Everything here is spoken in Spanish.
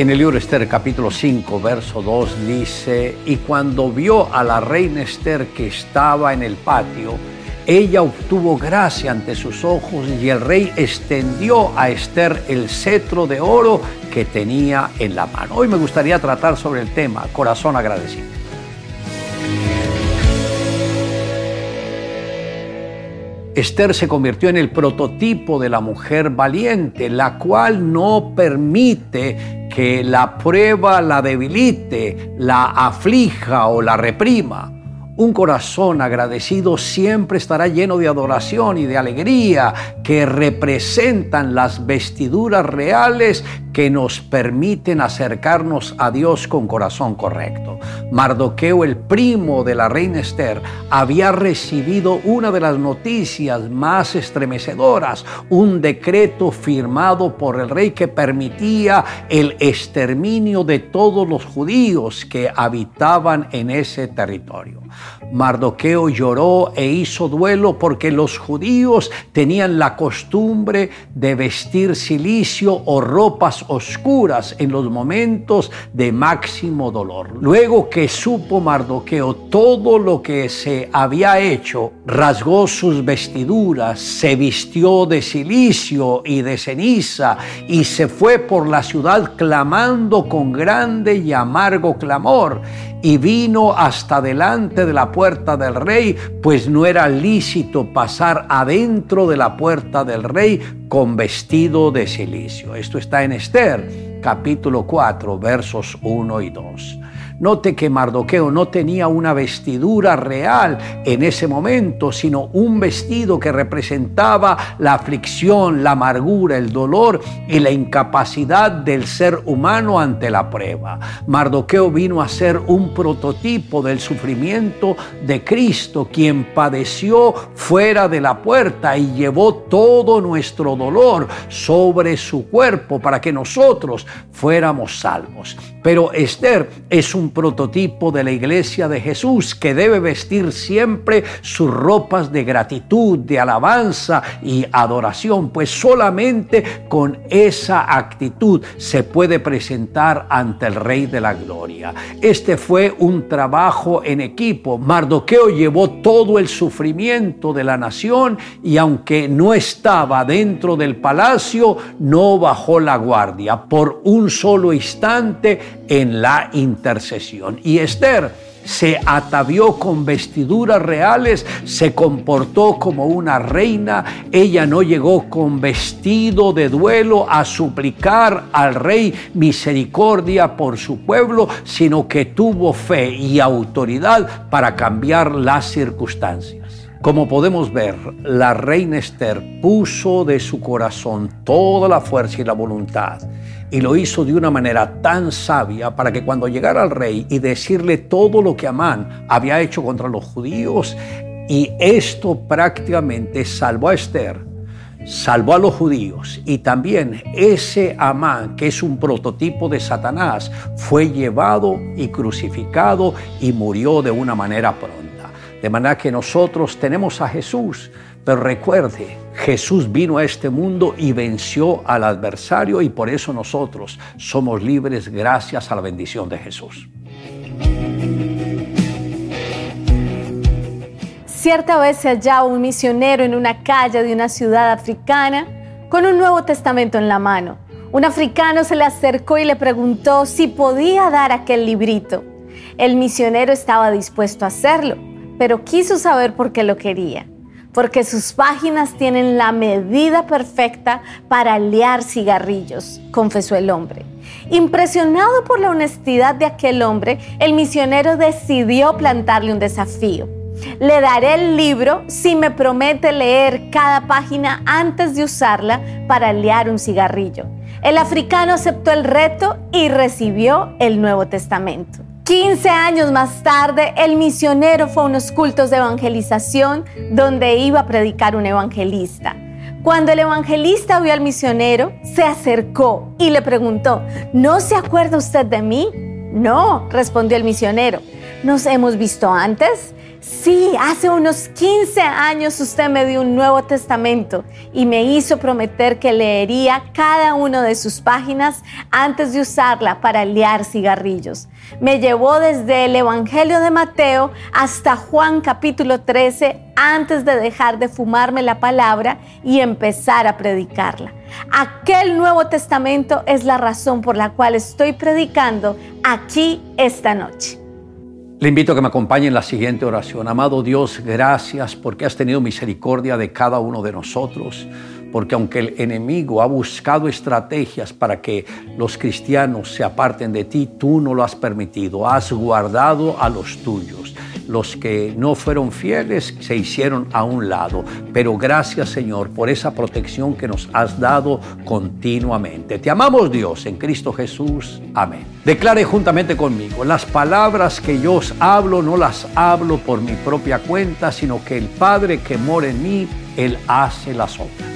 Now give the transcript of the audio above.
En el libro Esther capítulo 5, verso 2 dice, y cuando vio a la reina Esther que estaba en el patio, ella obtuvo gracia ante sus ojos y el rey extendió a Esther el cetro de oro que tenía en la mano. Hoy me gustaría tratar sobre el tema corazón agradecido. Esther se convirtió en el prototipo de la mujer valiente, la cual no permite la prueba la debilite, la aflija o la reprima. Un corazón agradecido siempre estará lleno de adoración y de alegría que representan las vestiduras reales que nos permiten acercarnos a Dios con corazón correcto. Mardoqueo, el primo de la reina Esther, había recibido una de las noticias más estremecedoras, un decreto firmado por el rey que permitía el exterminio de todos los judíos que habitaban en ese territorio. Mardoqueo lloró e hizo duelo porque los judíos tenían la costumbre de vestir silicio o ropas oscuras en los momentos de máximo dolor. Luego que supo Mardoqueo todo lo que se había hecho, rasgó sus vestiduras, se vistió de silicio y de ceniza y se fue por la ciudad clamando con grande y amargo clamor y vino hasta delante de la puerta del rey, pues no era lícito pasar adentro de la puerta del rey con vestido de silicio. Esto está en Esther, capítulo 4, versos 1 y 2. Note que Mardoqueo no tenía una vestidura real en ese momento, sino un vestido que representaba la aflicción, la amargura, el dolor y la incapacidad del ser humano ante la prueba. Mardoqueo vino a ser un prototipo del sufrimiento de Cristo, quien padeció fuera de la puerta y llevó todo nuestro dolor sobre su cuerpo para que nosotros fuéramos salvos. Pero Esther es un prototipo de la iglesia de Jesús que debe vestir siempre sus ropas de gratitud, de alabanza y adoración, pues solamente con esa actitud se puede presentar ante el Rey de la Gloria. Este fue un trabajo en equipo. Mardoqueo llevó todo el sufrimiento de la nación y aunque no estaba dentro del palacio, no bajó la guardia. Por un solo instante en la intercesión. Y Esther se atavió con vestiduras reales, se comportó como una reina, ella no llegó con vestido de duelo a suplicar al rey misericordia por su pueblo, sino que tuvo fe y autoridad para cambiar las circunstancias. Como podemos ver, la reina Esther puso de su corazón toda la fuerza y la voluntad y lo hizo de una manera tan sabia para que cuando llegara al rey y decirle todo lo que Amán había hecho contra los judíos, y esto prácticamente salvó a Esther, salvó a los judíos y también ese Amán, que es un prototipo de Satanás, fue llevado y crucificado y murió de una manera pronta. De manera que nosotros tenemos a Jesús, pero recuerde, Jesús vino a este mundo y venció al adversario y por eso nosotros somos libres gracias a la bendición de Jesús. Cierta vez se hallaba un misionero en una calle de una ciudad africana con un Nuevo Testamento en la mano. Un africano se le acercó y le preguntó si podía dar aquel librito. El misionero estaba dispuesto a hacerlo, pero quiso saber por qué lo quería porque sus páginas tienen la medida perfecta para liar cigarrillos, confesó el hombre. Impresionado por la honestidad de aquel hombre, el misionero decidió plantarle un desafío. Le daré el libro si me promete leer cada página antes de usarla para liar un cigarrillo. El africano aceptó el reto y recibió el Nuevo Testamento. 15 años más tarde, el misionero fue a unos cultos de evangelización donde iba a predicar un evangelista. Cuando el evangelista vio al misionero, se acercó y le preguntó, ¿no se acuerda usted de mí? No, respondió el misionero. ¿Nos hemos visto antes? Sí, hace unos 15 años usted me dio un Nuevo Testamento y me hizo prometer que leería cada una de sus páginas antes de usarla para liar cigarrillos. Me llevó desde el Evangelio de Mateo hasta Juan capítulo 13 antes de dejar de fumarme la palabra y empezar a predicarla. Aquel Nuevo Testamento es la razón por la cual estoy predicando aquí esta noche. Le invito a que me acompañe en la siguiente oración. Amado Dios, gracias porque has tenido misericordia de cada uno de nosotros, porque aunque el enemigo ha buscado estrategias para que los cristianos se aparten de ti, tú no lo has permitido, has guardado a los tuyos los que no fueron fieles se hicieron a un lado. Pero gracias Señor por esa protección que nos has dado continuamente. Te amamos Dios en Cristo Jesús. Amén. Declare juntamente conmigo, las palabras que yo os hablo no las hablo por mi propia cuenta, sino que el Padre que mora en mí, Él hace las obras.